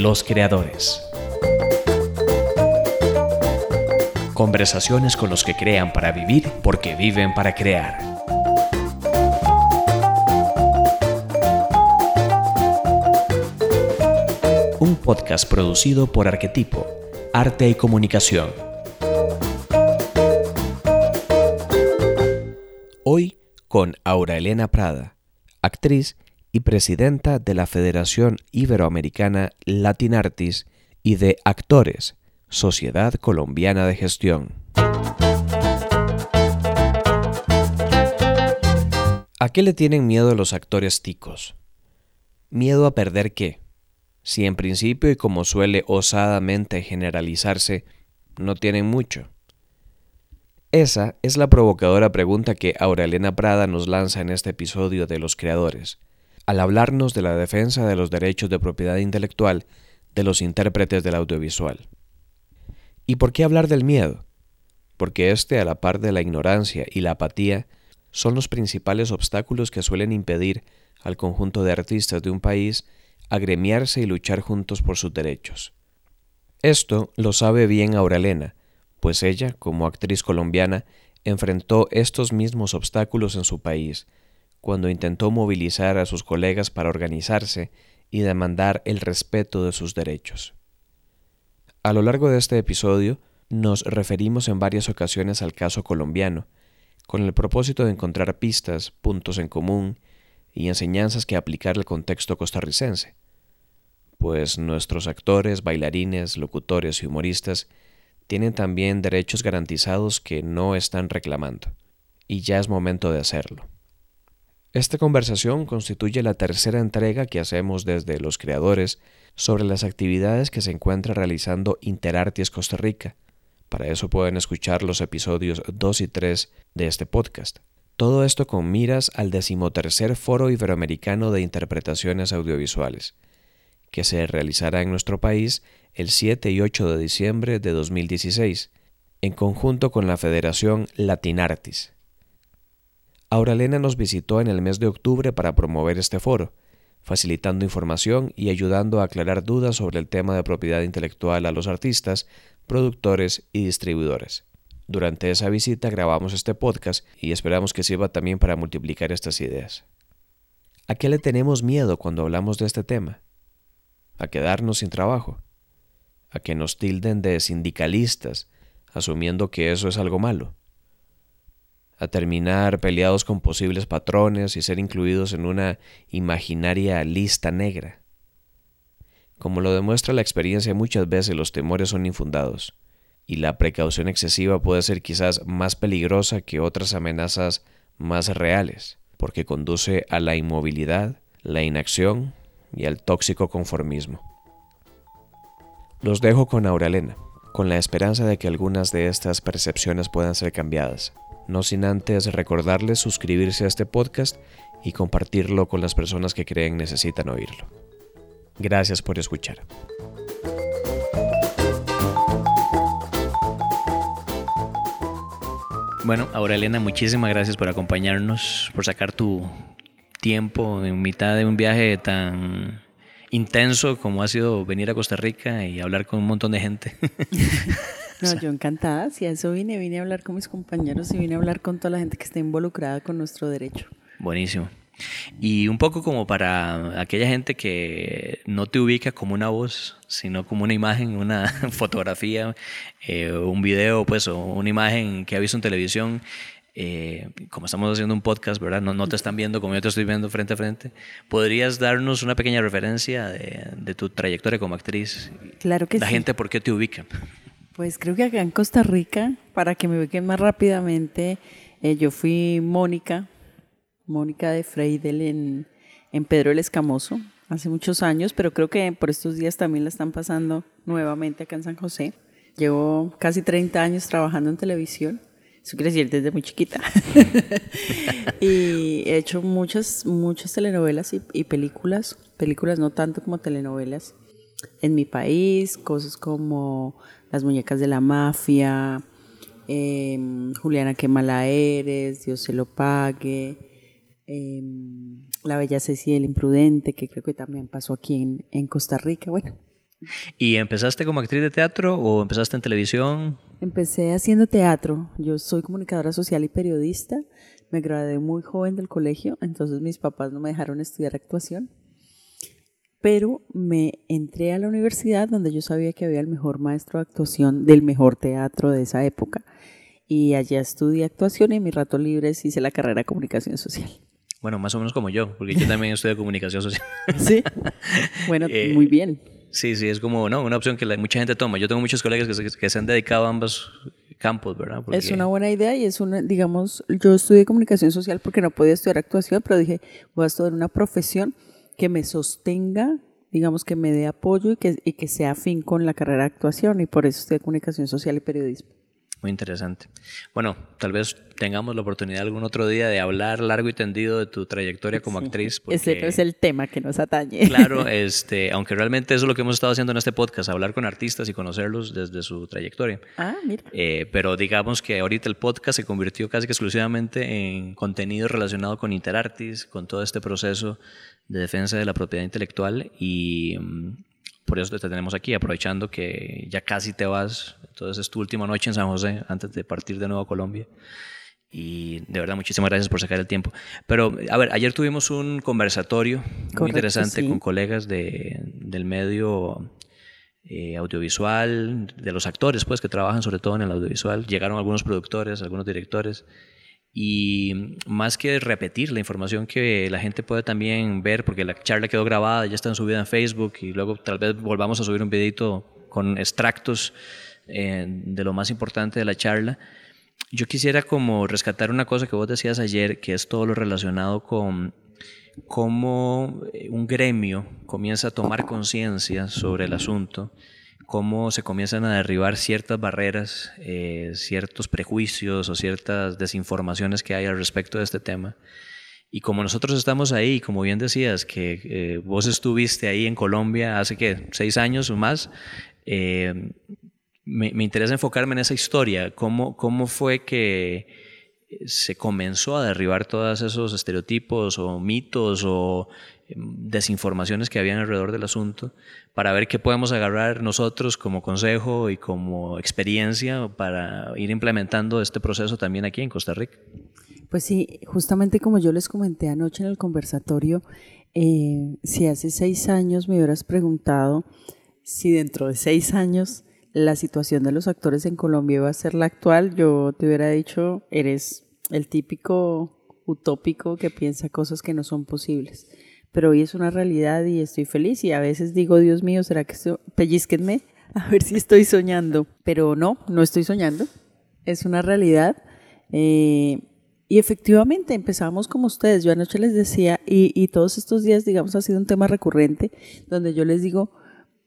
Los creadores. Conversaciones con los que crean para vivir porque viven para crear. Un podcast producido por Arquetipo, Arte y Comunicación. Hoy con Aura Elena Prada, actriz y presidenta de la Federación Iberoamericana Latinartis y de Actores, Sociedad Colombiana de Gestión. ¿A qué le tienen miedo los actores ticos? ¿Miedo a perder qué? Si en principio y como suele osadamente generalizarse, no tienen mucho. Esa es la provocadora pregunta que Aurelena Prada nos lanza en este episodio de Los Creadores, al hablarnos de la defensa de los derechos de propiedad intelectual de los intérpretes del audiovisual. ¿Y por qué hablar del miedo? Porque este, a la par de la ignorancia y la apatía, son los principales obstáculos que suelen impedir al conjunto de artistas de un país agremiarse y luchar juntos por sus derechos. Esto lo sabe bien Aurelena, pues ella, como actriz colombiana, enfrentó estos mismos obstáculos en su país, cuando intentó movilizar a sus colegas para organizarse y demandar el respeto de sus derechos. A lo largo de este episodio, nos referimos en varias ocasiones al caso colombiano, con el propósito de encontrar pistas, puntos en común y enseñanzas que aplicar al contexto costarricense, pues nuestros actores, bailarines, locutores y humoristas tienen también derechos garantizados que no están reclamando, y ya es momento de hacerlo. Esta conversación constituye la tercera entrega que hacemos desde los creadores sobre las actividades que se encuentra realizando Interarties Costa Rica. Para eso pueden escuchar los episodios 2 y 3 de este podcast. Todo esto con miras al decimotercer Foro Iberoamericano de Interpretaciones Audiovisuales, que se realizará en nuestro país el 7 y 8 de diciembre de 2016, en conjunto con la Federación Latinartis. Auralena nos visitó en el mes de octubre para promover este foro, facilitando información y ayudando a aclarar dudas sobre el tema de propiedad intelectual a los artistas, productores y distribuidores. Durante esa visita grabamos este podcast y esperamos que sirva también para multiplicar estas ideas. ¿A qué le tenemos miedo cuando hablamos de este tema? ¿A quedarnos sin trabajo? ¿A que nos tilden de sindicalistas, asumiendo que eso es algo malo? A terminar peleados con posibles patrones y ser incluidos en una imaginaria lista negra. Como lo demuestra la experiencia, muchas veces los temores son infundados, y la precaución excesiva puede ser quizás más peligrosa que otras amenazas más reales, porque conduce a la inmovilidad, la inacción y al tóxico conformismo. Los dejo con Aurelena, con la esperanza de que algunas de estas percepciones puedan ser cambiadas no sin antes recordarles suscribirse a este podcast y compartirlo con las personas que creen necesitan oírlo. Gracias por escuchar. Bueno, ahora Elena, muchísimas gracias por acompañarnos, por sacar tu tiempo en mitad de un viaje tan intenso como ha sido venir a Costa Rica y hablar con un montón de gente. No, yo encantada. Si a eso vine, vine a hablar con mis compañeros y vine a hablar con toda la gente que está involucrada con nuestro derecho. Buenísimo. Y un poco como para aquella gente que no te ubica como una voz, sino como una imagen, una fotografía, eh, un video, pues, o una imagen que ha visto en televisión. Eh, como estamos haciendo un podcast, ¿verdad? No, no, te están viendo como yo te estoy viendo frente a frente. ¿Podrías darnos una pequeña referencia de, de tu trayectoria como actriz? Claro que sí. La gente, ¿por qué te ubica? Pues creo que acá en Costa Rica, para que me ubiquen más rápidamente, eh, yo fui Mónica, Mónica de Freidel en, Pedro el Escamoso, hace muchos años, pero creo que por estos días también la están pasando nuevamente acá en San José. Llevo casi 30 años trabajando en televisión. Eso quiere decir desde muy chiquita. y he hecho muchas, muchas telenovelas y, películas. Películas no tanto como telenovelas. En mi país, cosas como las muñecas de la mafia, em, Juliana, qué mala eres, Dios se lo pague, em, La Bella Cecilia el Imprudente, que creo que también pasó aquí en, Costa Rica. Bueno, ¿Y empezaste como actriz de teatro o empezaste en televisión? Empecé haciendo teatro. Yo soy comunicadora social y periodista. Me gradué muy joven del colegio, entonces mis papás no me dejaron estudiar actuación. Pero me entré a la universidad donde yo sabía que había el mejor maestro de actuación del mejor teatro de esa época. Y allá estudié actuación y en mis ratos libres hice la carrera de comunicación social. Bueno, más o menos como yo, porque yo también estudio comunicación social. Sí. Bueno, Eh, muy bien. Sí, sí, es como ¿no? una opción que la- mucha gente toma. Yo tengo muchos colegas que se, que se han dedicado a ambos campos, ¿verdad? Es una buena idea y es una, digamos, yo estudié comunicación social porque no podía estudiar actuación, pero dije, voy a estudiar una profesión que me sostenga, digamos, que me dé apoyo y que, y que sea afín con la carrera de actuación y por eso estudié comunicación social y periodismo. Muy interesante. Bueno, tal vez tengamos la oportunidad algún otro día de hablar largo y tendido de tu trayectoria como actriz. Porque, Ese no es el tema que nos atañe. Claro, este, aunque realmente eso es lo que hemos estado haciendo en este podcast, hablar con artistas y conocerlos desde su trayectoria. Ah, mira. Eh, pero digamos que ahorita el podcast se convirtió casi que exclusivamente en contenido relacionado con Interartis, con todo este proceso de defensa de la propiedad intelectual y mm, por eso te tenemos aquí, aprovechando que ya casi te vas, entonces es tu última noche en San José antes de partir de nuevo a Colombia. Y de verdad, muchísimas gracias por sacar el tiempo. Pero, a ver, ayer tuvimos un conversatorio muy interesante sí. con colegas de, del medio eh, audiovisual, de los actores, pues, que trabajan sobre todo en el audiovisual. Llegaron algunos productores, algunos directores. Y más que repetir la información que la gente puede también ver, porque la charla quedó grabada, ya está subida en Facebook y luego tal vez volvamos a subir un videito con extractos eh, de lo más importante de la charla. Yo quisiera como rescatar una cosa que vos decías ayer, que es todo lo relacionado con cómo eh, un gremio comienza a tomar conciencia sobre el asunto, cómo se comienzan a derribar ciertas barreras, eh, ciertos prejuicios o ciertas desinformaciones que hay al respecto de este tema. Y como nosotros estamos ahí, como bien decías, que eh, vos estuviste ahí en Colombia hace que seis años o más, eh, me, me interesa enfocarme en esa historia, cómo, cómo fue que se comenzó a derribar todos esos estereotipos o mitos o desinformaciones que habían alrededor del asunto para ver qué podemos agarrar nosotros como consejo y como experiencia para ir implementando este proceso también aquí en Costa Rica. Pues sí, justamente como yo les comenté anoche en el conversatorio, eh, si hace seis años me hubieras preguntado si dentro de seis años la situación de los actores en Colombia iba a ser la actual, yo te hubiera dicho, eres el típico utópico que piensa cosas que no son posibles. Pero hoy es una realidad y estoy feliz y a veces digo, Dios mío, ¿será que estoy, pellizquenme? A ver si estoy soñando. Pero no, no estoy soñando. Es una realidad. Eh, y efectivamente empezamos como ustedes. Yo anoche les decía, y, y todos estos días, digamos, ha sido un tema recurrente, donde yo les digo,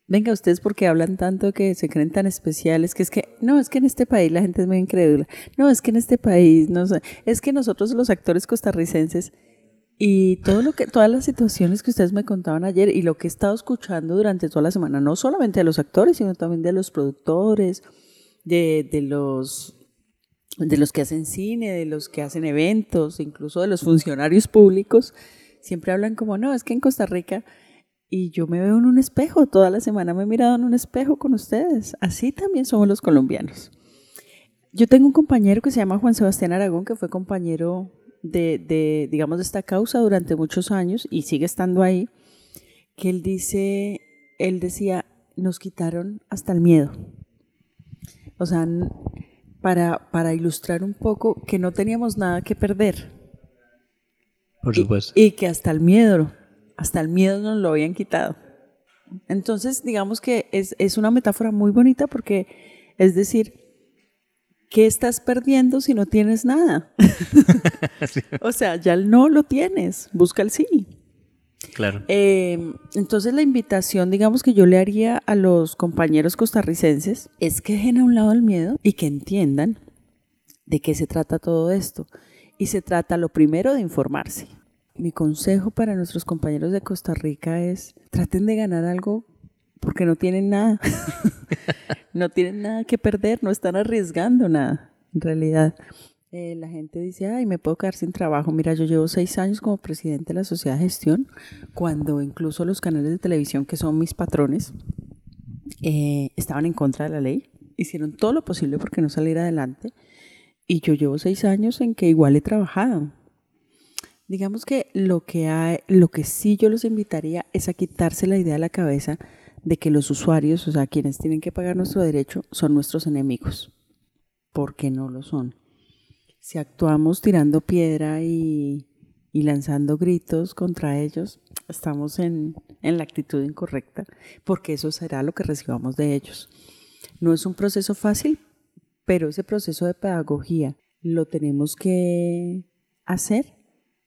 venga, ustedes porque hablan tanto que se creen tan especiales, que es que, no, es que en este país la gente es muy incrédula. No, es que en este país, no es que nosotros los actores costarricenses y todo lo que, todas las situaciones que ustedes me contaban ayer y lo que he estado escuchando durante toda la semana, no solamente de los actores, sino también de los productores, de, de los de los que hacen cine, de los que hacen eventos, incluso de los funcionarios públicos, siempre hablan como, no, es que en Costa Rica, y yo me veo en un espejo, toda la semana me he mirado en un espejo con ustedes, así también somos los colombianos. Yo tengo un compañero que se llama Juan Sebastián Aragón, que fue compañero de, de, digamos, de esta causa durante muchos años y sigue estando ahí, que él dice, él decía, nos quitaron hasta el miedo. O sea, para, para ilustrar un poco que no teníamos nada que perder. Por supuesto. Y, y, que hasta el miedo, hasta el miedo nos lo habían quitado. Entonces, digamos que es, es una metáfora muy bonita porque es decir, ¿qué estás perdiendo si no tienes nada? sí. O sea, ya el no lo tienes, busca el sí. Claro. Eh, entonces la invitación, digamos que yo le haría a los compañeros costarricenses es que dejen a un lado el miedo y que entiendan de qué se trata todo esto. Y se trata lo primero de informarse. Mi consejo para nuestros compañeros de Costa Rica es traten de ganar algo porque no tienen nada. no tienen nada que perder, no están arriesgando nada, en realidad. Eh, la gente dice, ay, me puedo quedar sin trabajo. Mira, yo llevo seis años como presidente de la sociedad de gestión, cuando incluso los canales de televisión, que son mis patrones, eh, estaban en contra de la ley, hicieron todo lo posible porque no saliera adelante. Y yo llevo seis años en que igual he trabajado. Digamos que lo que, lo que sí yo los invitaría es a quitarse la idea de la cabeza de que los usuarios, o sea, quienes tienen que pagar nuestro derecho, son nuestros enemigos. Porque no lo son. Si actuamos tirando piedra y, lanzando gritos contra ellos, estamos en, en la actitud incorrecta, porque eso será lo que recibamos de ellos. No es un proceso fácil, pero ese proceso de pedagogía lo tenemos que hacer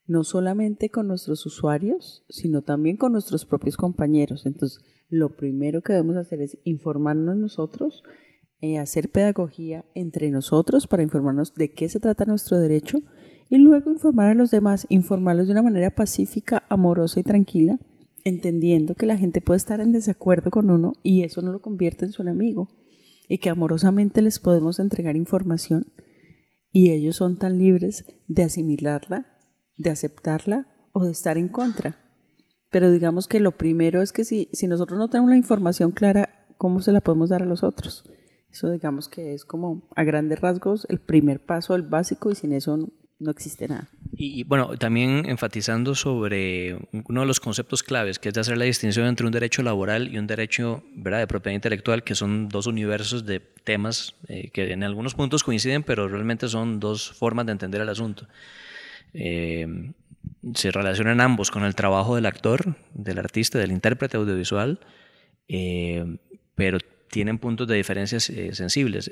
no solamente con nuestros usuarios, sino también con nuestros propios compañeros. Entonces, lo primero que debemos hacer es informarnos nosotros, eh, hacer pedagogía entre nosotros para informarnos de qué se trata nuestro derecho y luego informar a los demás, informarlos de una manera pacífica, amorosa y tranquila, entendiendo que la gente puede estar en desacuerdo con uno y eso no lo convierte en su enemigo y que amorosamente les podemos entregar información y ellos son tan libres de asimilarla, de aceptarla o de estar en contra. Pero digamos que lo primero es que si, si nosotros no tenemos la información clara, ¿cómo se la podemos dar a los otros? Eso digamos que es como a grandes rasgos el primer paso, el básico, y sin eso no existe nada. Y, bueno, también enfatizando sobre uno de los conceptos claves, que es de hacer la distinción entre un derecho laboral y un derecho ¿verdad? de propiedad intelectual, que son dos universos de temas eh, que en algunos puntos coinciden, pero realmente son dos formas de entender el asunto. Eh, se relacionan ambos con el trabajo del actor, del artista, del intérprete audiovisual, eh, pero tienen puntos de diferencias eh, sensibles.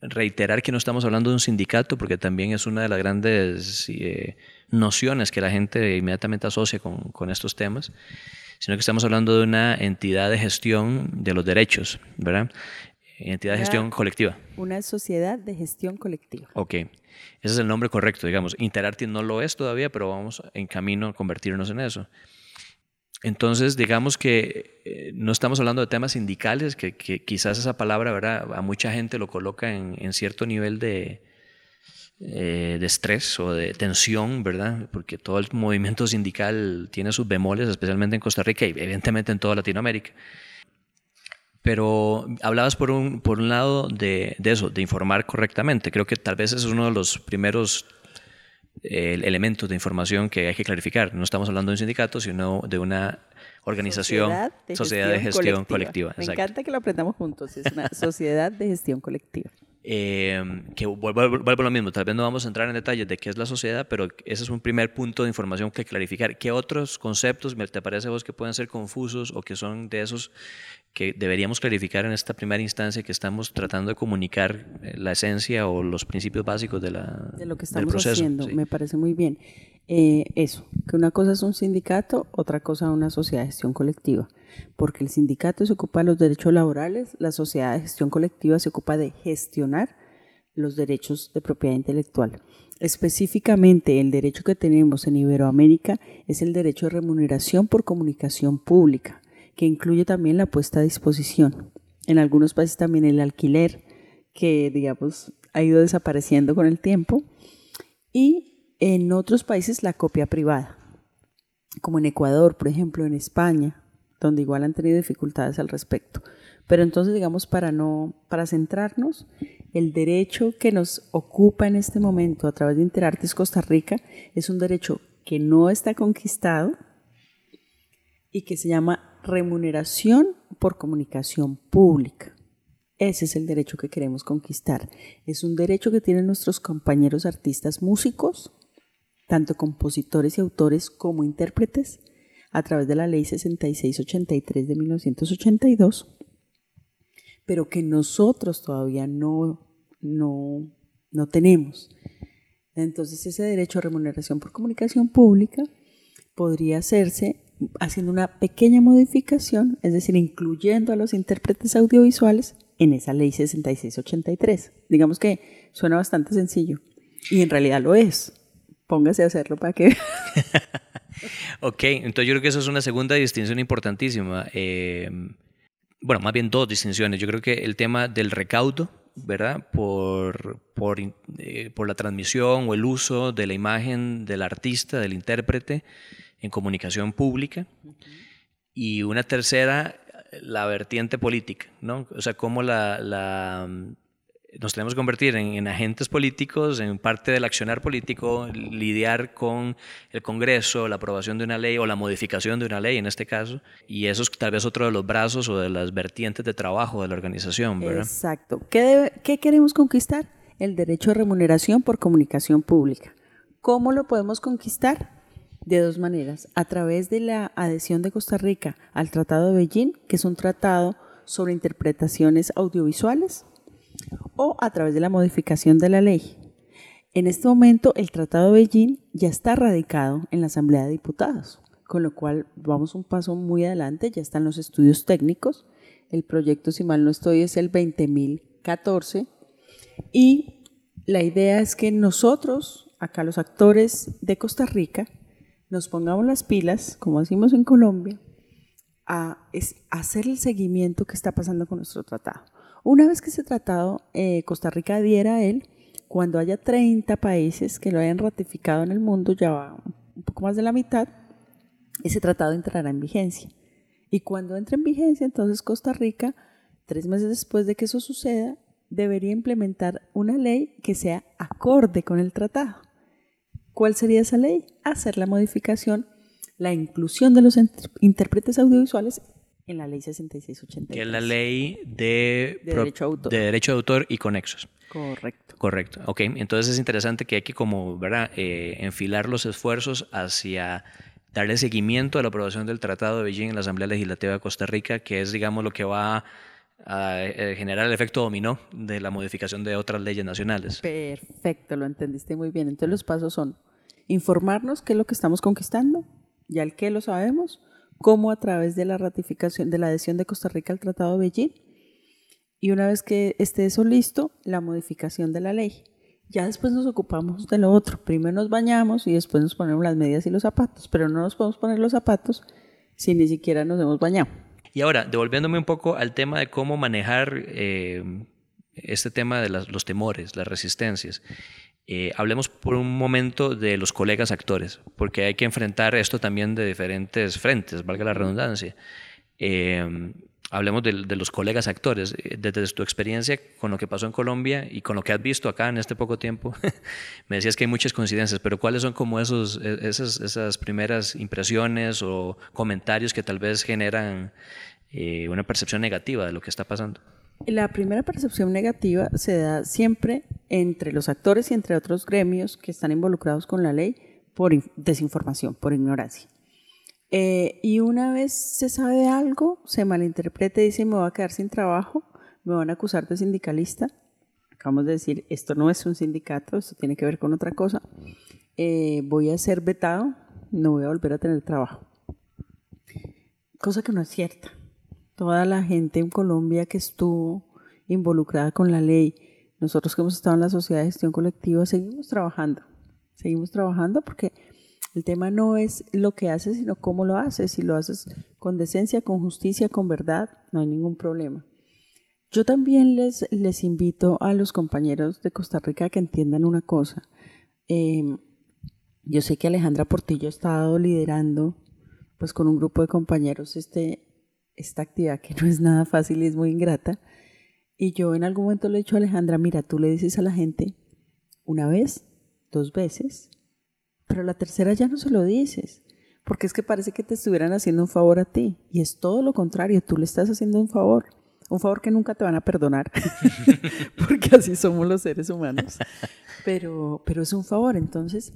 Reiterar que no estamos hablando de un sindicato, porque también es una de las grandes eh, nociones que la gente inmediatamente asocia con, con, estos temas, sino que estamos hablando de una entidad de gestión de los derechos, ¿verdad? Entidad de gestión colectiva. Una sociedad de gestión colectiva. Ok, ese es el nombre correcto, digamos. Interarty no lo es todavía, pero vamos en camino a convertirnos en eso. Entonces, digamos que eh, no estamos hablando de temas sindicales, que, quizás esa palabra ¿verdad? a mucha gente lo coloca en, cierto nivel de, eh, de estrés o de tensión, ¿verdad? Porque todo el movimiento sindical tiene sus bemoles, especialmente en Costa Rica y evidentemente en toda Latinoamérica. Pero hablabas por un, por un lado de, de eso, de informar correctamente. Creo que tal vez ese es uno de los primeros el elementos de información que hay que clarificar. No estamos hablando de un sindicato, sino de una organización, sociedad de gestión, colectiva. Me encanta que lo aprendamos juntos, es una sociedad de gestión colectiva. Eh, que vuelvo, a lo mismo, tal vez no vamos a entrar en detalles de qué es la sociedad, pero ese es un primer punto de información que clarificar. ¿Qué otros conceptos te parece a vos que pueden ser confusos o que son de esos que deberíamos clarificar en esta primera instancia que estamos tratando de comunicar eh, la esencia o los principios básicos de, la, de lo que estamos haciendo? Me parece muy bien. Eh, eso, que una cosa es un sindicato, otra cosa una sociedad de gestión colectiva porque el sindicato se ocupa de los derechos laborales, la sociedad de gestión colectiva se ocupa de gestionar los derechos de propiedad intelectual. Específicamente, el derecho que tenemos en Iberoamérica es el derecho de remuneración por comunicación pública, que incluye también la puesta a disposición. En algunos países también el alquiler, que digamos ha ido desapareciendo con el tiempo, y en otros países la copia privada, como en Ecuador, por ejemplo, en España, donde igual han tenido dificultades al respecto. Pero entonces, digamos, para no, para centrarnos, el derecho que nos ocupa en este momento a través de Interartes Costa Rica es un derecho que no está conquistado y que se llama remuneración por comunicación pública. Ese es el derecho que queremos conquistar. Es un derecho que tienen nuestros compañeros artistas músicos, tanto compositores y autores como intérpretes, a través de la ley 6683 de 1982, pero que nosotros todavía no, no, no tenemos. Entonces ese derecho a remuneración por comunicación pública podría hacerse haciendo una pequeña modificación, es decir, incluyendo a los intérpretes audiovisuales en esa ley 6683. Digamos que suena bastante sencillo y en realidad lo es. Póngase a hacerlo para que ok, entonces yo creo que esa es una segunda distinción importantísima. Eh, bueno, más bien dos distinciones. Yo creo que el tema del recaudo, ¿verdad? Por, por, eh, por la transmisión o el uso de la imagen del artista, del intérprete en comunicación pública. Y una tercera la vertiente política, ¿no? O sea, cómo la, nos tenemos que convertir en, agentes políticos, en parte del accionar político, lidiar con el Congreso, la aprobación de una ley o la modificación de una ley en este caso, y eso es tal vez otro de los brazos o de las vertientes de trabajo de la organización, ¿verdad? Exacto. ¿Qué, qué queremos conquistar? El derecho a remuneración por comunicación pública. ¿Cómo lo podemos conquistar? De dos maneras. A través de la adhesión de Costa Rica al Tratado de Beijing, que es un tratado sobre interpretaciones audiovisuales, o a través de la modificación de la ley. En este momento el Tratado de Beijing ya está radicado en la Asamblea de Diputados, con lo cual vamos un paso muy adelante, ya están los estudios técnicos, el proyecto, si mal no estoy, es el 20.014 y la idea es que nosotros, acá los actores de Costa Rica, nos pongamos las pilas, como decimos en Colombia, a, hacer el seguimiento que está pasando con nuestro tratado. Una vez que ese tratado eh, Costa Rica adhiera a él, cuando haya 30 países que lo hayan ratificado en el mundo, ya va un poco más de la mitad, ese tratado entrará en vigencia. Y cuando entre en vigencia, entonces Costa Rica, tres meses después de que eso suceda, debería implementar una ley que sea acorde con el tratado. ¿Cuál sería esa ley? Hacer la modificación, la inclusión de los intérpretes audiovisuales en la ley 6683. Que es la ley de, derecho, autor. de derecho de autor y conexos. Correcto. Correcto. Ok, entonces es interesante que hay que como, ¿verdad? Eh, enfilar los esfuerzos hacia darle seguimiento a la aprobación del Tratado de Beijing en la Asamblea Legislativa de Costa Rica, que es, digamos, lo que va a eh, generar el efecto dominó de la modificación de otras leyes nacionales. Perfecto, lo entendiste muy bien. Entonces los pasos son informarnos qué es lo que estamos conquistando, ya el qué lo sabemos, como a través de la ratificación, de la adhesión de Costa Rica al Tratado de Beijing. Y una vez que esté eso listo, la modificación de la ley. Ya después nos ocupamos de lo otro. Primero nos bañamos y después nos ponemos las medias y los zapatos, pero no nos podemos poner los zapatos si ni siquiera nos hemos bañado. Y ahora, devolviéndome un poco al tema de cómo manejar eh, este tema de los temores, las resistencias. Eh, hablemos por un momento de los colegas actores, porque hay que enfrentar esto también de diferentes frentes, valga la redundancia. Eh, hablemos de, los colegas actores, eh, desde tu experiencia con lo que pasó en Colombia y con lo que has visto acá en este poco tiempo. me decías que hay muchas coincidencias, pero ¿cuáles son como e, esas, esas primeras impresiones o comentarios que tal vez generan una percepción negativa de lo que está pasando? La primera percepción negativa se da siempre entre los actores y entre otros gremios que están involucrados con la ley por desinformación, por ignorancia. Eh, y una vez se sabe algo, se malinterpreta y dice me voy a quedar sin trabajo, me van a acusar de sindicalista. Acabamos de decir, esto no es un sindicato, esto tiene que ver con otra cosa. Eh, voy a ser vetado, no voy a volver a tener trabajo. Cosa que no es cierta toda la gente en Colombia que estuvo involucrada con la ley, nosotros que hemos estado en la sociedad de gestión colectiva, seguimos trabajando, seguimos trabajando porque el tema no es lo que haces, sino cómo lo haces. Si lo haces con decencia, con justicia, con verdad, no hay ningún problema. Yo también les, les invito a los compañeros de Costa Rica que entiendan una cosa. Em, yo sé que Alejandra Portillo ha estado liderando pues con un grupo de compañeros este, esta actividad que no es nada fácil y es muy ingrata. Y yo en algún momento le he dicho a Alejandra, mira, tú le dices a la gente una vez, dos veces, pero la tercera ya no se lo dices, porque es que parece que te estuvieran haciendo un favor a ti. Y es todo lo contrario, tú le estás haciendo un favor, un favor que nunca te van a perdonar, porque así somos los seres humanos. Pero, pero es un favor, entonces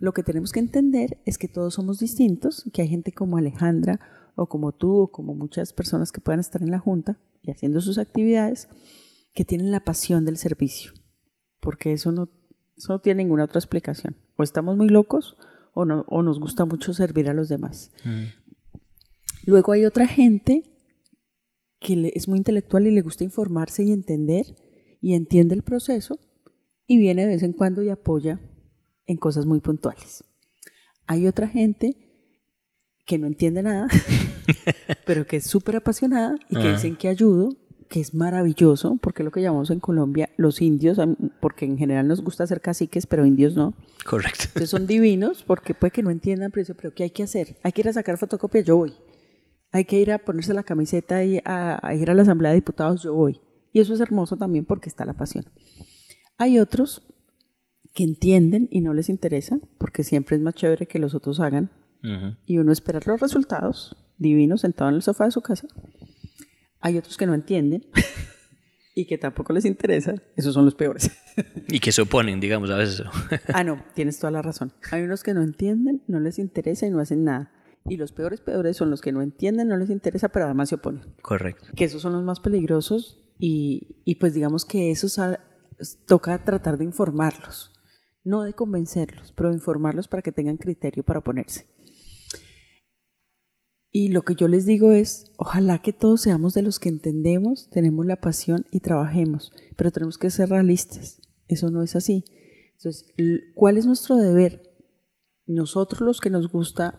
lo que tenemos que entender es que todos somos distintos, que hay gente como Alejandra o como tú o como muchas personas que puedan estar en la Junta y haciendo sus actividades, que tienen la pasión del servicio, porque eso no, no tiene ninguna otra explicación. O estamos muy locos o, no, o nos gusta mucho servir a los demás. Mm. Luego hay otra gente que es muy intelectual y le gusta informarse y entender y entiende el proceso y viene de vez en cuando y apoya en cosas muy puntuales. Hay otra gente que no entiende nada, pero que es súper apasionada y que dicen que ayudo, que es maravilloso, porque es lo que llamamos en Colombia los indios, porque en general nos gusta hacer caciques, pero indios no. Correcto. Entonces son divinos, porque puede que no entiendan, pero pero ¿qué hay que hacer? Hay que ir a sacar fotocopia, yo voy. hay que ir a ponerse la camiseta y a, ir a la Asamblea de Diputados, yo voy. Y eso es hermoso también porque está la pasión. Hay otros que entienden y no les interesa, porque siempre es más chévere que los otros hagan, y uno esperar los resultados divinos sentado en el sofá de su casa. Hay otros que no entienden y que tampoco les interesa, esos son los peores. y que se oponen, digamos, a veces. ah, no, tienes toda la razón. Hay unos que no entienden, no les interesa y no hacen nada. Y los peores peores son los que no entienden, no les interesa, pero además se oponen. Correcto. Que esos son los más peligrosos y, y pues digamos que esos toca tratar de informarlos, no de convencerlos, pero informarlos para que tengan criterio para oponerse. Y lo que yo les digo es, ojalá que todos seamos de los que entendemos, tenemos la pasión y trabajemos, pero tenemos que ser realistas. Eso no es así. Entonces, ¿cuál es nuestro deber? Nosotros los que nos gusta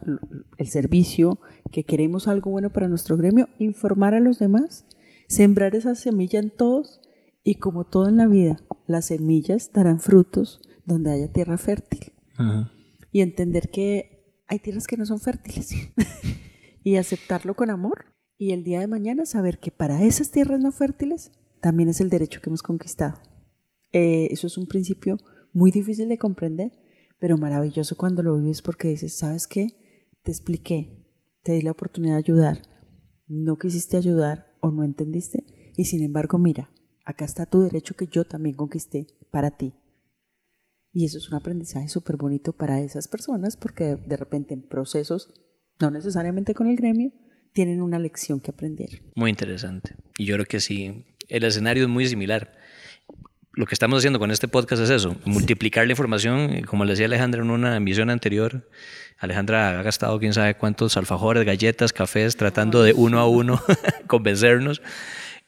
el servicio, que queremos algo bueno para nuestro gremio, informar a los demás, sembrar esa semilla en todos y como todo en la vida, las semillas darán frutos donde haya tierra fértil. Y entender que hay tierras que no son fértiles. y aceptarlo con amor y el día de mañana saber que para esas tierras no fértiles también es el derecho que hemos conquistado. Eh, eso es un principio muy difícil de comprender, pero maravilloso cuando lo vives porque dices, ¿sabes qué? Te expliqué, te di la oportunidad de ayudar, no quisiste ayudar o no entendiste y sin embargo, mira, acá está tu derecho que yo también conquisté para ti. Y eso es un aprendizaje súper bonito para esas personas porque de repente en procesos no necesariamente con el gremio, tienen una lección que aprender. Muy interesante. Y yo creo que sí, el escenario es muy similar. Lo que estamos haciendo con este podcast es eso, multiplicar la información, como le decía Alejandra en una emisión anterior, Alejandra ha gastado quién sabe cuántos alfajores, galletas, cafés, tratando de uno a uno convencernos.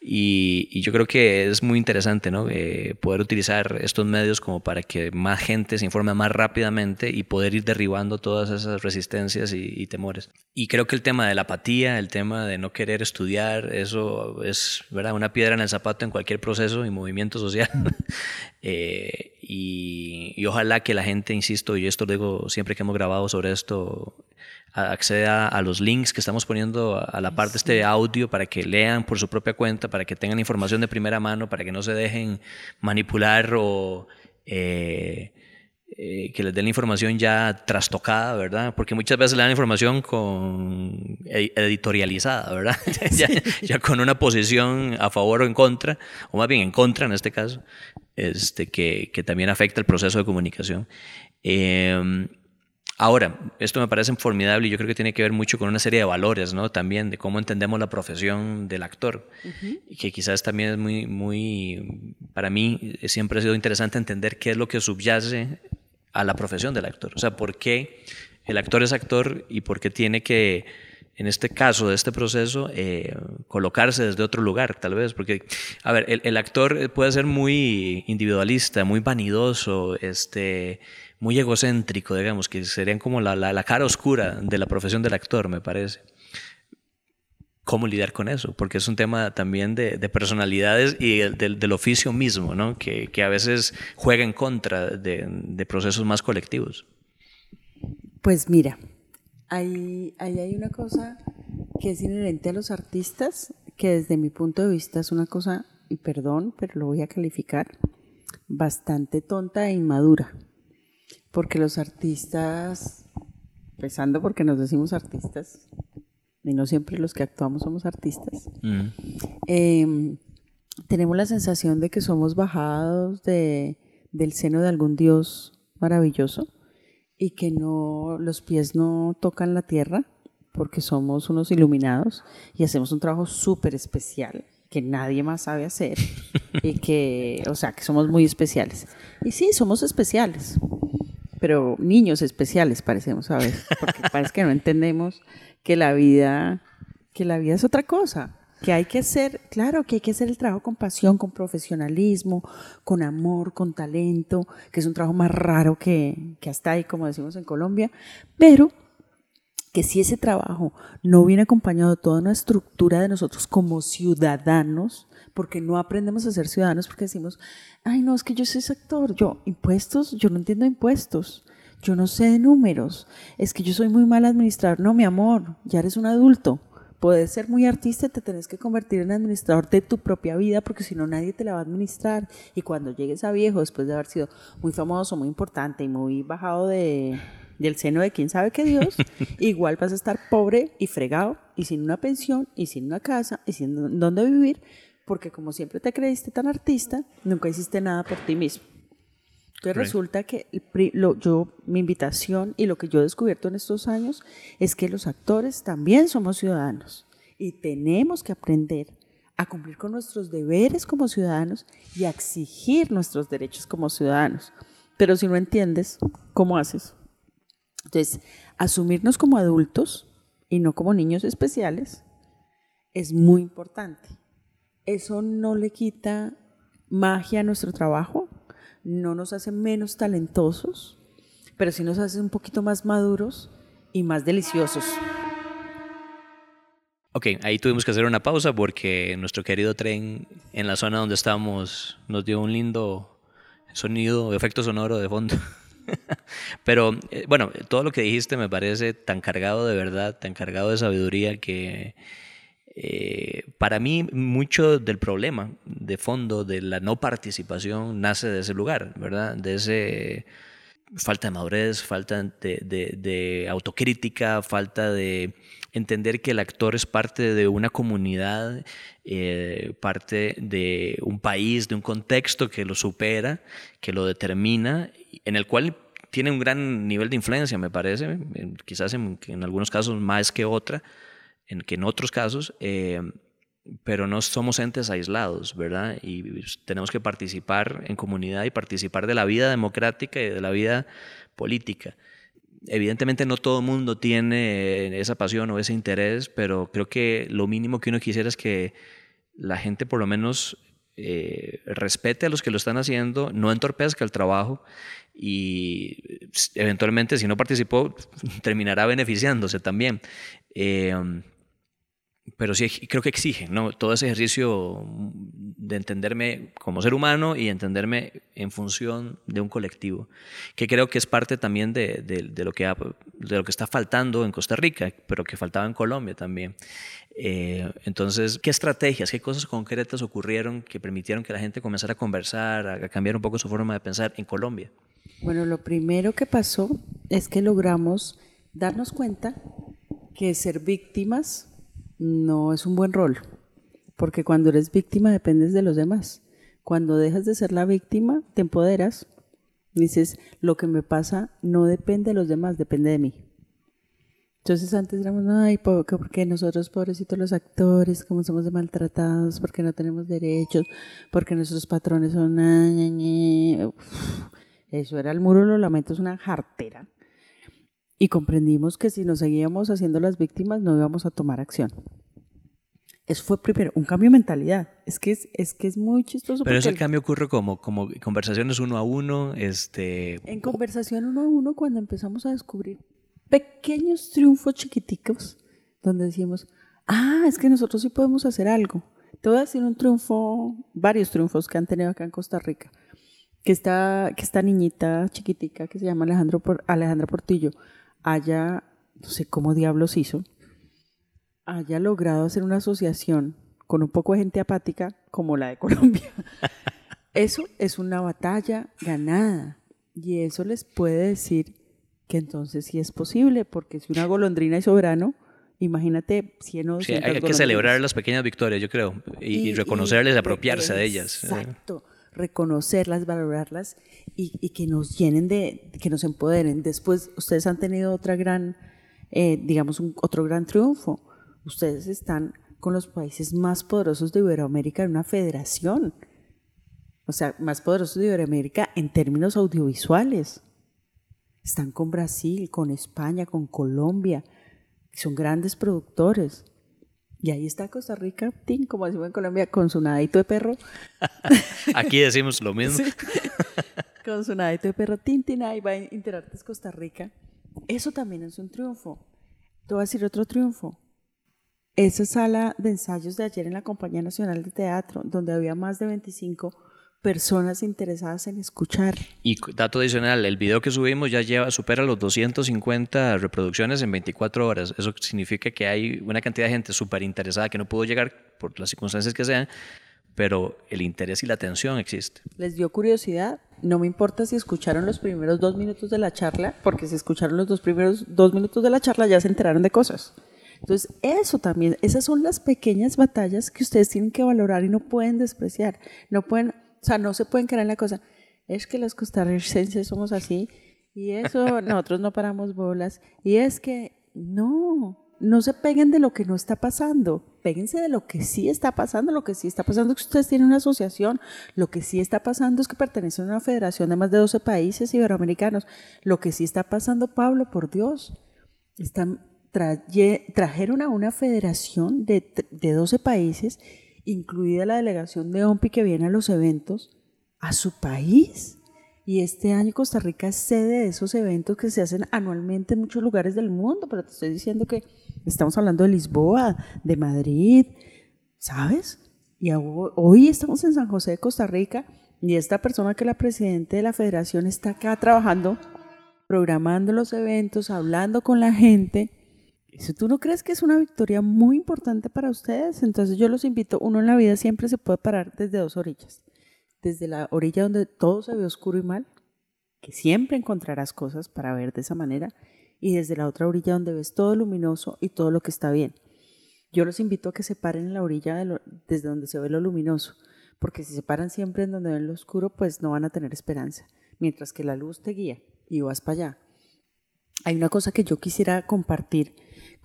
Y, yo creo que es muy interesante ¿no? Eh, poder utilizar estos medios como para que más gente se informe más rápidamente y poder ir derribando todas esas resistencias y, temores. Y creo que el tema de la apatía, el tema de no querer estudiar, eso es ¿verdad? una piedra en el zapato en cualquier proceso y movimiento social. eh, y, y, ojalá que la gente, insisto, y esto lo digo siempre que hemos grabado sobre esto, acceda a los links que estamos poniendo a la parte de este audio para que lean por su propia cuenta, para que tengan información de primera mano, para que no se dejen manipular o eh, eh, que les den la información ya trastocada, ¿verdad? Porque muchas veces le dan información con editorializada, ¿verdad? ya, con una posición a favor o en contra, o más bien en contra en este caso, este, que, que también afecta el proceso de comunicación. Eh, Ahora, esto me parece formidable y yo creo que tiene que ver mucho con una serie de valores, ¿no? También de cómo entendemos la profesión del actor. Y que quizás también es muy, muy, para mí siempre ha sido interesante entender qué es lo que subyace a la profesión del actor. O sea, por qué el actor es actor y por qué tiene que, en este caso de este proceso, eh, colocarse desde otro lugar, tal vez. Porque, a ver, el, el actor puede ser muy individualista, muy vanidoso, este muy egocéntrico, digamos, que serían como la, la, cara oscura de la profesión del actor, me parece. ¿Cómo lidiar con eso? Porque es un tema también de, de personalidades y del, oficio mismo, ¿no? Que, que, a veces juega en contra de, de, procesos más colectivos. Pues mira, ahí, ahí hay una cosa que es inherente a los artistas, que desde mi punto de vista es una cosa, y perdón, pero lo voy a calificar, bastante tonta e inmadura porque los artistas, empezando porque nos decimos artistas, y no siempre los que actuamos somos artistas, mm. em, tenemos la sensación de que somos bajados de, del seno de algún Dios maravilloso y que no los pies no tocan la tierra porque somos unos iluminados y hacemos un trabajo súper especial que nadie más sabe hacer y que, o sea, que somos muy especiales. Y sí, somos especiales, pero niños especiales parecemos a veces, porque parece que no entendemos que la vida, que la vida es otra cosa, que hay que hacer, claro, que hay que hacer el trabajo con pasión, con profesionalismo, con amor, con talento, que es un trabajo más raro que, que hasta ahí, como decimos en Colombia, pero que si ese trabajo no viene acompañado de toda una estructura de nosotros como ciudadanos, porque no aprendemos a ser ciudadanos porque decimos, ay, no, es que yo soy actor, yo, impuestos, yo no entiendo impuestos, yo no sé de números, es que yo soy muy mal administrador. No, mi amor, ya eres un adulto, puedes ser muy artista, te tenés que convertir en administrador de tu propia vida, porque si no nadie te la va a administrar. Y cuando llegues a viejo, después de haber sido muy famoso, muy importante y muy bajado de, del seno de quién sabe qué Dios, igual vas a estar pobre y fregado y sin una pensión y sin una casa y sin dónde vivir, porque como siempre te creíste tan artista, nunca hiciste nada por ti mismo. Entonces resulta que lo, yo, mi invitación y lo que yo he descubierto en estos años es que los actores también somos ciudadanos y tenemos que aprender a cumplir con nuestros deberes como ciudadanos y a exigir nuestros derechos como ciudadanos. Pero si no entiendes, ¿cómo haces? Entonces, asumirnos como adultos y no como niños especiales es muy importante. Eso no le quita magia a nuestro trabajo, no nos hace menos talentosos, pero sí nos hace un poquito más maduros y más deliciosos. Ok, ahí tuvimos que hacer una pausa porque nuestro querido tren en la zona donde estamos nos dio un lindo sonido, efecto sonoro de fondo. Pero eh, bueno, todo lo que dijiste me parece tan cargado de verdad, tan cargado de sabiduría que eh, para mí mucho del problema de fondo de la no participación nace de ese lugar, ¿verdad? De ese falta de madurez, falta de, autocrítica, falta de entender que el actor es parte de una comunidad, eh, parte de un país, de un contexto que lo supera, que lo determina, en el cual tiene un gran nivel de influencia, me parece, quizás en, en algunos casos más que otra, en, que en otros casos, eh, pero no somos entes aislados, ¿verdad? Y tenemos que participar en comunidad y participar de la vida democrática y de la vida política. Evidentemente no todo el mundo tiene esa pasión o ese interés, pero creo que lo mínimo que uno quisiera es que la gente por lo menos eh, respete a los que lo están haciendo, no entorpezca el trabajo y eventualmente si no participó terminará beneficiándose también. Eh, pero sí creo que exige ¿no? todo ese ejercicio de entenderme como ser humano y entenderme en función de un colectivo, que creo que es parte también de, de, lo, que de lo que está faltando en Costa Rica, pero que faltaba en Colombia también. Eh, entonces, ¿qué estrategias, qué cosas concretas ocurrieron que permitieron que la gente comenzara a conversar, a cambiar un poco su forma de pensar en Colombia? Bueno, lo primero que pasó es que logramos darnos cuenta que ser víctimas no es un buen rol, porque cuando eres víctima dependes de los demás. Cuando dejas de ser la víctima, te empoderas. Dices, lo que me pasa no depende de los demás, depende de mí. Entonces antes éramos, ay, porque nosotros pobrecitos los actores, como somos de maltratados, porque no tenemos derechos, porque nuestros patrones son... Eso era el muro los lamentos, una jartera y comprendimos que si nos seguíamos haciendo las víctimas no íbamos a tomar acción. Eso fue primero, un cambio de mentalidad. Es que es, es, que es muy chistoso. Pero ese cambio ocurre como, como conversaciones uno a uno. Este... En conversación uno a uno, cuando empezamos a descubrir pequeños triunfos chiquiticos, donde decimos, ah, es que nosotros sí podemos hacer algo. Te voy a decir un triunfo, varios triunfos que han tenido acá en Costa Rica. Que esta, que esta niñita chiquitica que se llama Alejandro Alejandra Portillo haya, no sé cómo diablos hizo, haya logrado hacer una asociación con un poco de gente apática como la de Colombia. Eso es una batalla ganada y eso les puede decir que entonces sí es posible, porque si una golondrina es soberano, imagínate 100 o sí, Hay que celebrar las pequeñas victorias, yo creo, y, reconocerles, y apropiarse de ellas. Exacto reconocerlas, valorarlas y, que nos llenen de, que nos empoderen. Después, ustedes han tenido otra gran, eh, digamos, un, otro gran triunfo. Ustedes están con los países más poderosos de Iberoamérica en una federación. O sea, más poderosos de Iberoamérica en términos audiovisuales. Están con Brasil, con España, con Colombia. Son grandes productores. Y ahí está Costa Rica, como decimos en Colombia, con su nadito de perro. Aquí decimos lo mismo. Con su nadito de perro, tin, ahí va a Interartes Costa Rica. Eso también es un triunfo. Te voy a decir otro triunfo. Esa sala de ensayos de ayer en la Compañía Nacional de Teatro, donde había más de 25 personas interesadas en escuchar. Y dato adicional, el video que subimos ya lleva, supera los 250 reproducciones en 24 horas. Eso significa que hay una cantidad de gente súper interesada que no pudo llegar por las circunstancias que sean, pero el interés y la atención existe. ¿Les dio curiosidad? No me importa si escucharon los primeros dos minutos de la charla, porque si escucharon los dos primeros dos minutos de la charla ya se enteraron de cosas. Entonces, eso también, esas son las pequeñas batallas que ustedes tienen que valorar y no pueden despreciar. No pueden, o sea, no se pueden quedar en la cosa. Es que los costarricenses somos así y eso, nosotros no paramos bolas. Y es que, no, no se peguen de lo que no está pasando, péguense de lo que sí está pasando. Lo que sí está pasando es que ustedes tienen una asociación, lo que sí está pasando es que pertenecen a una federación de más de 12 países iberoamericanos. Lo que sí está pasando, Pablo, por Dios, están, trajeron a una federación de, de 12 países, incluida la delegación de OMPI que viene a los eventos, a su país. Y este año Costa Rica es sede de esos eventos que se hacen anualmente en muchos lugares del mundo, pero te estoy diciendo que estamos hablando de Lisboa, de Madrid, ¿sabes? Y hoy estamos en San José de Costa Rica y esta persona que es la presidenta de la federación está acá trabajando, programando los eventos, hablando con la gente. Si tú no crees que es una victoria muy importante para ustedes, entonces yo los invito, uno en la vida siempre se puede parar desde dos orillas desde la orilla donde todo se ve oscuro y mal, que siempre encontrarás cosas para ver de esa manera, y desde la otra orilla donde ves todo luminoso y todo lo que está bien. Yo los invito a que se paren en la orilla desde donde se ve lo luminoso, porque si se paran siempre en donde ven lo oscuro, pues no van a tener esperanza, mientras que la luz te guía y vas para allá. Hay una cosa que yo quisiera compartir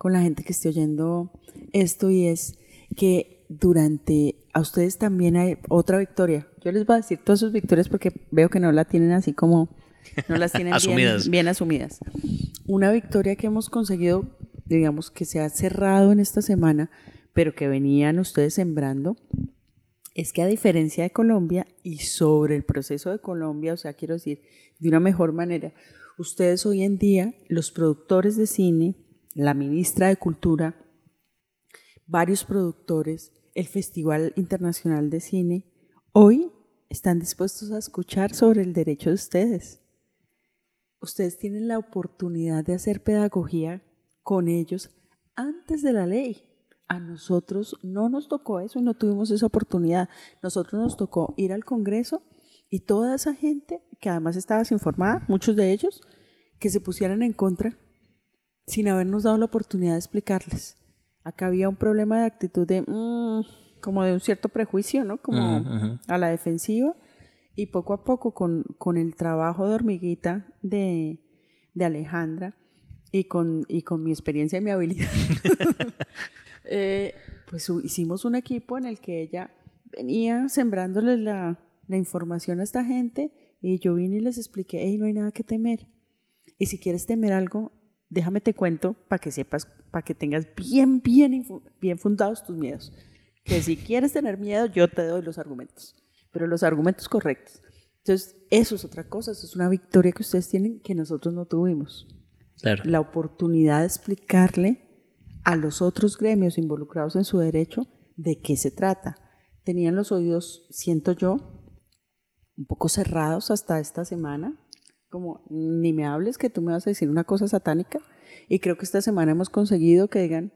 con la gente que esté oyendo esto y es que durante a ustedes también hay otra victoria. Yo les voy a decir todas sus victorias porque veo que no la tienen así como, no las tienen asumidas. Bien, asumidas. Una victoria que hemos conseguido, digamos, que se ha cerrado en esta semana, pero que venían ustedes sembrando, es que a diferencia de Colombia y sobre el proceso de Colombia, o sea, quiero decir, de una mejor manera, ustedes hoy en día, los productores de cine, la ministra de Cultura, varios productores, el Festival Internacional de Cine, hoy están dispuestos a escuchar sobre el derecho de ustedes. Ustedes tienen la oportunidad de hacer pedagogía con ellos antes de la ley. A nosotros no nos tocó eso y no tuvimos esa oportunidad. Nosotros nos tocó ir al Congreso y toda esa gente que además estaba desinformada, muchos de ellos, que se pusieran en contra sin habernos dado la oportunidad de explicarles. Acá había un problema de actitud de, mm, como de un cierto prejuicio, ¿no? Como a la defensiva. Y poco a poco, con, con el trabajo de hormiguita de, de Alejandra y con, y con mi experiencia y mi habilidad, eh, pues hicimos un equipo en el que ella venía sembrándoles la, la información a esta gente y yo vine y les expliqué, hey, no hay nada que temer. Y si quieres temer algo, déjame te cuento para que sepas, para que tengas bien, bien, bien fundados tus miedos. Que si quieres tener miedo, yo te doy los argumentos, pero los argumentos correctos. Entonces, eso es otra cosa, eso es una victoria que ustedes tienen que nosotros no tuvimos. Claro. La oportunidad de explicarle a los otros gremios involucrados en su derecho de qué se trata. Tenían los oídos, siento yo, un poco cerrados hasta esta semana, como ni me hables que tú me vas a decir una cosa satánica. Y creo que esta semana hemos conseguido que digan,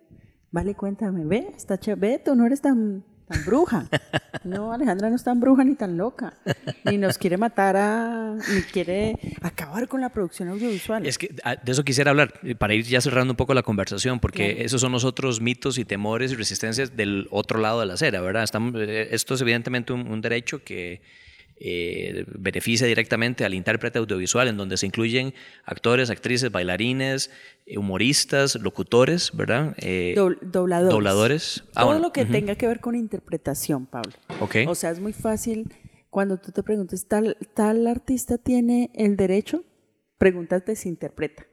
vale, cuéntame, ve, está ve, tú no eres tan, tan bruja. No, Alejandra no es tan bruja ni tan loca. Ni nos quiere matar a, ni quiere acabar con la producción audiovisual. Es que ah, de eso quisiera hablar, para ir ya cerrando un poco la conversación, porque esos son los otros mitos y temores y resistencias del otro lado de la acera, ¿verdad? Estamos, eh, esto es evidentemente un derecho que eh, beneficia directamente al intérprete audiovisual, en donde se incluyen actores, actrices, bailarines, humoristas, locutores, ¿verdad? Eh, dobladores. Dobladores. Ah, Todo lo que tenga que ver con interpretación, Pablo. Okay. O sea, es muy fácil cuando tú te preguntes, ¿tal, tal artista tiene el derecho? Pregúntate si interpreta.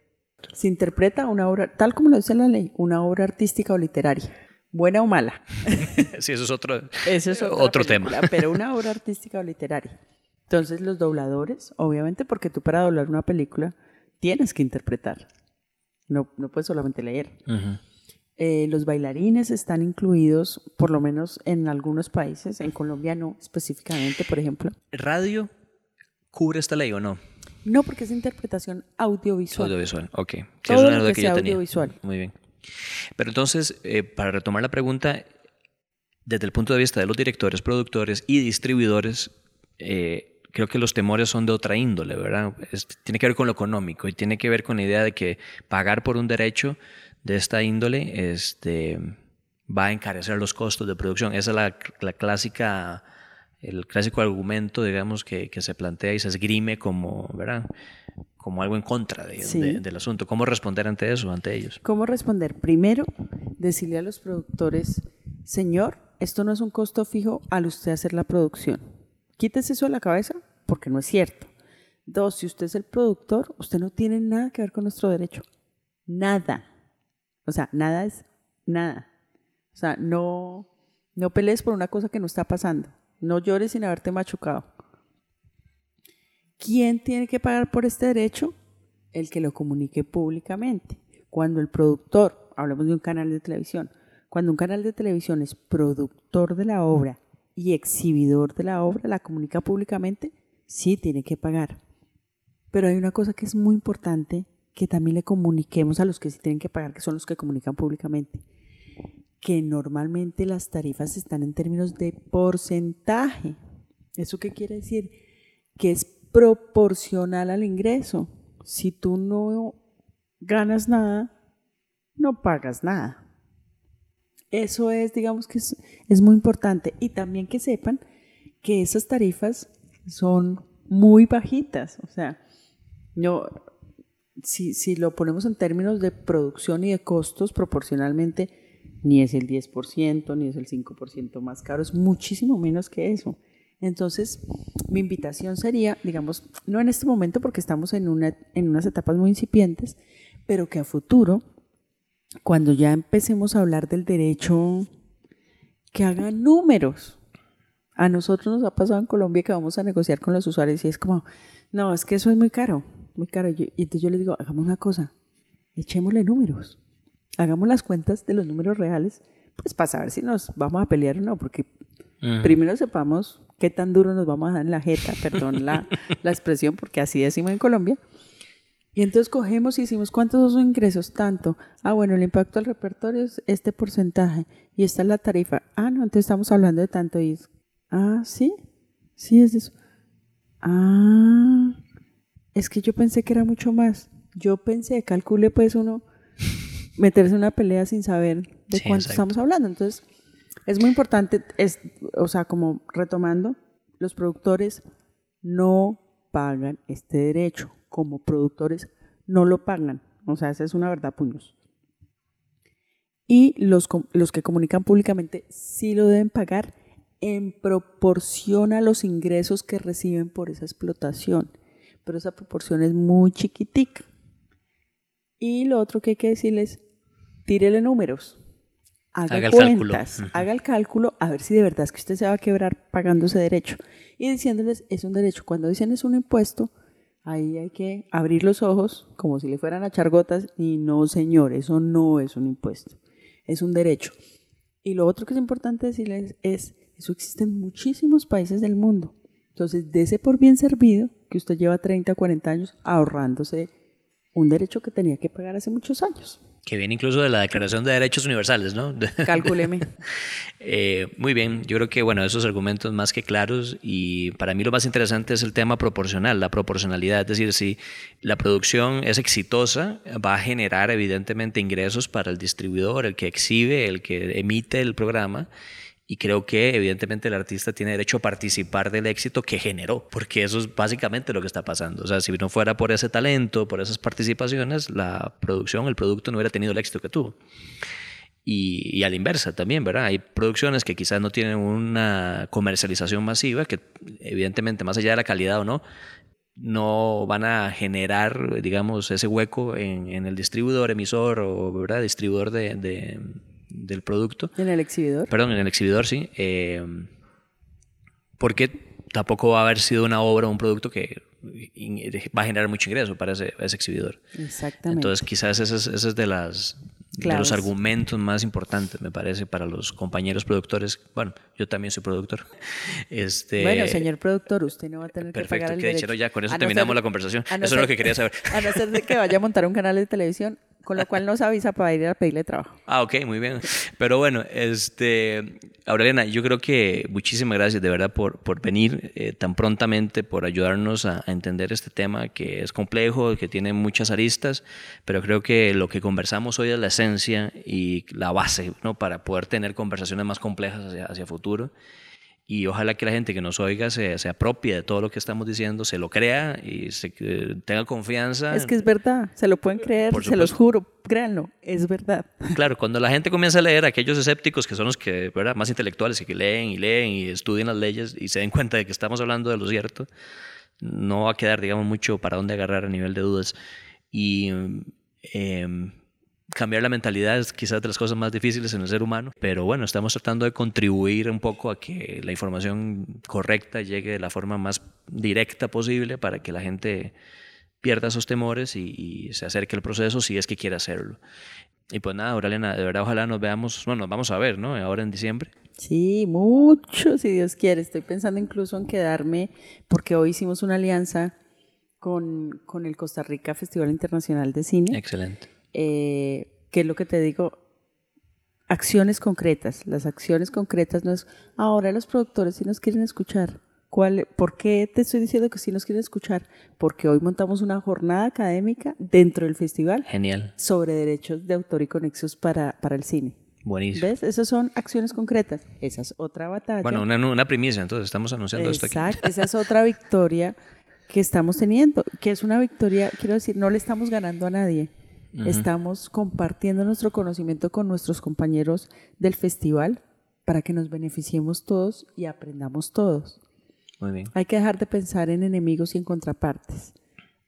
Se interpreta una obra, tal como lo dice la ley, una obra artística o literaria buena o mala. sí, eso es otro, eso es otro tema. Pero una obra artística o literaria. Entonces los dobladores, obviamente, porque tú para doblar una película tienes que interpretar. No, no puedes solamente leer. Eh, los bailarines están incluidos, por lo menos en algunos países, en Colombia no específicamente, por ejemplo. ¿Radio cubre esta ley o no? No, porque es interpretación audiovisual. Audiovisual, ok. Todo lo que, sea audiovisual. Muy bien. Pero entonces, eh, para retomar la pregunta, desde el punto de vista de los directores, productores y distribuidores, eh, creo que los temores son de otra índole, ¿verdad? tiene que ver con lo económico y tiene que ver con la idea de que pagar por un derecho de esta índole este, va a encarecer los costos de producción. Esa es la, clásica, el clásico argumento, digamos, que, que, se plantea y se esgrime como, ¿verdad? Como algo en contra del asunto. ¿Cómo responder ante eso, ante ellos? ¿Cómo responder? Primero, decirle a los productores, señor, esto no es un costo fijo al usted hacer la producción. Quítese eso de la cabeza porque no es cierto. Dos, si usted es el productor, usted no tiene nada que ver con nuestro derecho. Nada. O sea, nada es nada. O sea, no, no pelees por una cosa que no está pasando. No llores sin haberte machucado. ¿Quién tiene que pagar por este derecho? El que lo comunique públicamente. Cuando el productor, hablamos de un canal de televisión, cuando un canal de televisión es productor de la obra y exhibidor de la obra, la comunica públicamente, sí tiene que pagar. Pero hay una cosa que es muy importante que también le comuniquemos a los que sí tienen que pagar, que son los que comunican públicamente, que normalmente las tarifas están en términos de porcentaje. ¿Eso qué quiere decir? Que es proporcional al ingreso. Si tú no ganas nada, no pagas nada. Eso es, digamos que es, muy importante. Y también que sepan que esas tarifas son muy bajitas. O sea, yo si, si lo ponemos en términos de producción y de costos, proporcionalmente ni es el 10%, ni es el 5% más caro, es muchísimo menos que eso. Entonces, mi invitación sería, digamos, no en este momento porque estamos en, una, en unas etapas muy incipientes, pero que a futuro, cuando ya empecemos a hablar del derecho, que hagan números. A nosotros nos ha pasado en Colombia que vamos a negociar con los usuarios y es como, no, es que eso es muy caro muy caro. Y entonces yo les digo, hagamos una cosa, echémosle números, hagamos las cuentas de los números reales, pues para saber si nos vamos a pelear o no, porque primero sepamos qué tan duro nos vamos a dar en la jeta, perdón la, la expresión, porque así decimos en Colombia. Y entonces cogemos y decimos, ¿cuántos son ingresos? Tanto. Ah, bueno, el impacto al repertorio es este porcentaje. Y esta es la tarifa. Ah, no, entonces estamos hablando de tanto. Y ah, sí, sí es eso. Ah, es que yo pensé que era mucho más. Yo pensé, calcule pues uno meterse en una pelea sin saber de cuánto estamos hablando. Entonces, es muy importante, es, o sea, como retomando, los productores no pagan este derecho. Como productores no lo pagan. O sea, esa es una verdad, puños. Y los, los que comunican públicamente sí lo deben pagar en proporción a los ingresos que reciben por esa explotación pero esa proporción es muy chiquitica. Y lo otro que hay que decirles, tírele números. Haga, cuentas, haga el cálculo a ver si de verdad es que usted se va a quebrar pagando ese derecho. Y diciéndoles, es un derecho. Cuando dicen es un impuesto, ahí hay que abrir los ojos como si le fueran a echar gotas y no, señor, eso no es un impuesto, es un derecho. Y lo otro que es importante decirles es, eso existe en muchísimos países del mundo. Entonces, dese por bien servido que usted lleva 30 o 40 años ahorrándose un derecho que tenía que pagar hace muchos años. Que viene incluso de la Declaración de Derechos Universales, ¿no? Calcúleme. eh, muy bien, yo creo que, bueno, esos argumentos más que claros y para mí lo más interesante es el tema proporcional, la proporcionalidad. Es decir, si la producción es exitosa, va a generar evidentemente ingresos para el distribuidor, el que exhibe, el que emite el programa y creo que evidentemente el artista tiene derecho a participar del éxito que generó, porque eso es básicamente lo que está pasando. O sea, si no fuera por ese talento, por esas participaciones, la producción, el producto no hubiera tenido el éxito que tuvo. Y, y, a la inversa también, ¿verdad? Hay producciones que quizás no tienen una comercialización masiva, que evidentemente, más allá de la calidad o no, no van a generar, digamos, ese hueco en, en el distribuidor, emisor o, ¿verdad? Distribuidor de, de del producto. ¿En el exhibidor? Perdón, en el exhibidor, sí. Eh, porque tampoco va a haber sido una obra o un producto que va a generar mucho ingreso para ese, ese exhibidor. Exactamente. Entonces, quizás esa es, de las de los argumentos más importantes, me parece, para los compañeros productores. Bueno, yo también soy productor. Este, bueno, señor productor, usted no va a tener que pagar el derecho. Perfecto, ya, con eso terminamos la conversación. Eso es lo que quería saber. A no ser de que vaya a montar un canal de televisión, con lo cual nos avisa para ir a pedirle trabajo. Ah, ok, muy bien. Pero bueno, este, Aureliana, yo creo que muchísimas gracias de verdad por, por venir eh, tan prontamente, por ayudarnos a, entender este tema que es complejo, que tiene muchas aristas, pero creo que lo que conversamos hoy es la esencia y la base ¿no? para poder tener conversaciones más complejas hacia, hacia futuro y ojalá que la gente que nos oiga se, se, apropie de todo lo que estamos diciendo, se lo crea y se, tenga confianza. Es que es verdad, se lo pueden creer, se los juro, créanlo, es verdad. Claro, cuando la gente comienza a leer, aquellos escépticos que son los que, ¿verdad? más intelectuales y que leen y leen y estudian las leyes y se den cuenta de que estamos hablando de lo cierto, no va a quedar, digamos, mucho para dónde agarrar a nivel de dudas. Y eh, cambiar la mentalidad es quizás de las cosas más difíciles en el ser humano, pero bueno, estamos tratando de contribuir un poco a que la información correcta llegue de la forma más directa posible para que la gente pierda esos temores y, se acerque al proceso si es que quiere hacerlo. Y pues nada, Aurelena, de verdad ojalá nos veamos, bueno, nos vamos a ver, ¿no? Ahora en diciembre. Sí, mucho, si Dios quiere. Estoy pensando incluso en quedarme, porque hoy hicimos una alianza con, con el Costa Rica Festival Internacional de Cine. Excelente eh, ¿qué es lo que te digo? Acciones concretas. Las acciones concretas no es, ahora los productores sí nos quieren escuchar. ¿Cuál, ¿Por qué te estoy diciendo que sí nos quieren escuchar? Porque hoy montamos una jornada académica dentro del festival. Genial. Sobre derechos de autor y conexos para, para el cine. Buenísimo. ¿Ves? Esas son acciones concretas. Esa es otra batalla. Bueno, una, una primicia, entonces estamos anunciando esto aquí. Exacto, esa es otra victoria que estamos teniendo, que es una victoria, quiero decir, no le estamos ganando a nadie. Estamos compartiendo nuestro conocimiento con nuestros compañeros del festival para que nos beneficiemos todos y aprendamos todos. Muy bien. Hay que dejar de pensar en enemigos y en contrapartes.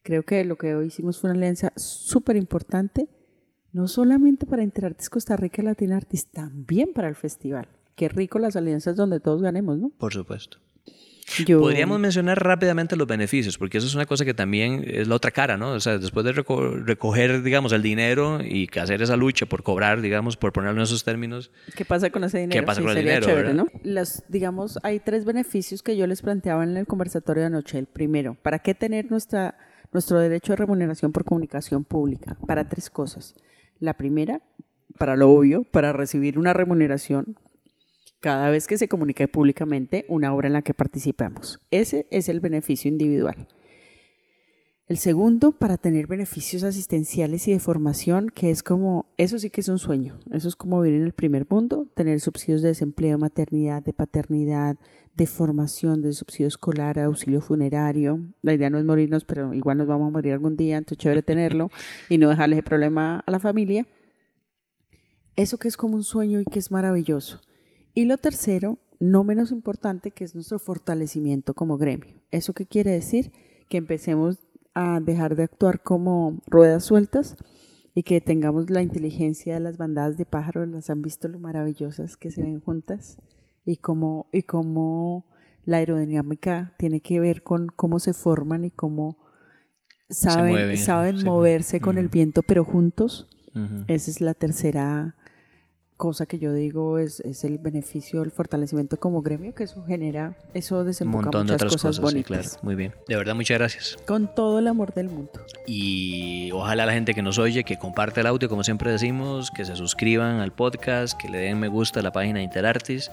Creo que lo que hoy hicimos fue una alianza súper importante, no solamente para Interartes Costa Rica y Latin Artis, también para el festival. Qué rico las alianzas donde todos ganemos, ¿no? Por supuesto. Podríamos mencionar rápidamente los beneficios, porque eso es una cosa que también es la otra cara, ¿no? O sea, después de recoger, digamos, el dinero y hacer esa lucha por cobrar, digamos, por ponerlo en esos términos. ¿Qué pasa con ese dinero? ¿Qué pasa con el dinero? ¿no? digamos, hay tres beneficios que yo les planteaba en el conversatorio de anoche. El primero, ¿para qué tener nuestra, nuestro derecho de remuneración por comunicación pública? Para tres cosas. La primera, para lo obvio, para recibir una remuneración cada vez que se comunique públicamente una obra en la que participamos. Ese es el beneficio individual. El segundo, para tener beneficios asistenciales y de formación, que es como, eso sí que es un sueño, eso es como vivir en el primer mundo, tener subsidios de desempleo, maternidad, de paternidad, de formación, de subsidio escolar, auxilio funerario. La idea no es morirnos, pero igual nos vamos a morir algún día, entonces chévere tenerlo y no dejarle ese problema a la familia. Eso que es como un sueño y que es maravilloso. Y lo tercero, no menos importante, que es nuestro fortalecimiento como gremio. ¿Eso qué quiere decir? Que empecemos a dejar de actuar como ruedas sueltas y que tengamos la inteligencia de las bandadas de pájaros, las han visto lo maravillosas que se ven juntas y cómo, y cómo la aerodinámica tiene que ver con cómo se forman y cómo saben, saben moverse con el viento, pero juntos. Esa es la tercera cosa que yo digo es, es el beneficio del fortalecimiento como gremio, que eso genera, eso desemboca Un montón muchas de otras cosas, bonitas. claro. Muy bien. De verdad, muchas gracias. Con todo el amor del mundo. Y ojalá la gente que nos oye, que comparte el audio, como siempre decimos, que se suscriban al podcast, que le den me gusta a la página de Interartis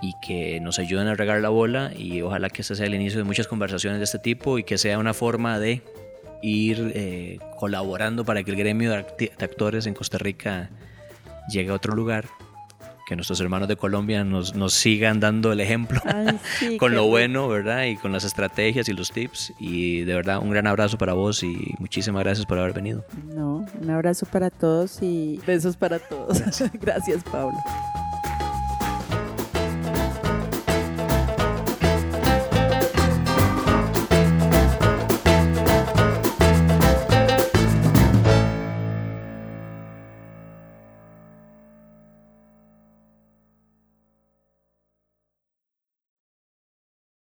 y que nos ayuden a regar la bola y ojalá que este sea el inicio de muchas conversaciones de este tipo y que sea una forma de ir eh, colaborando para que el gremio de actores en Costa Rica llegue a otro lugar, que nuestros hermanos de Colombia nos, nos sigan dando el ejemplo con lo bueno, ¿verdad? Y con las estrategias y los tips. Y de verdad, un gran abrazo para vos y muchísimas gracias por haber venido. No, un abrazo para todos y besos para todos. gracias Pablo.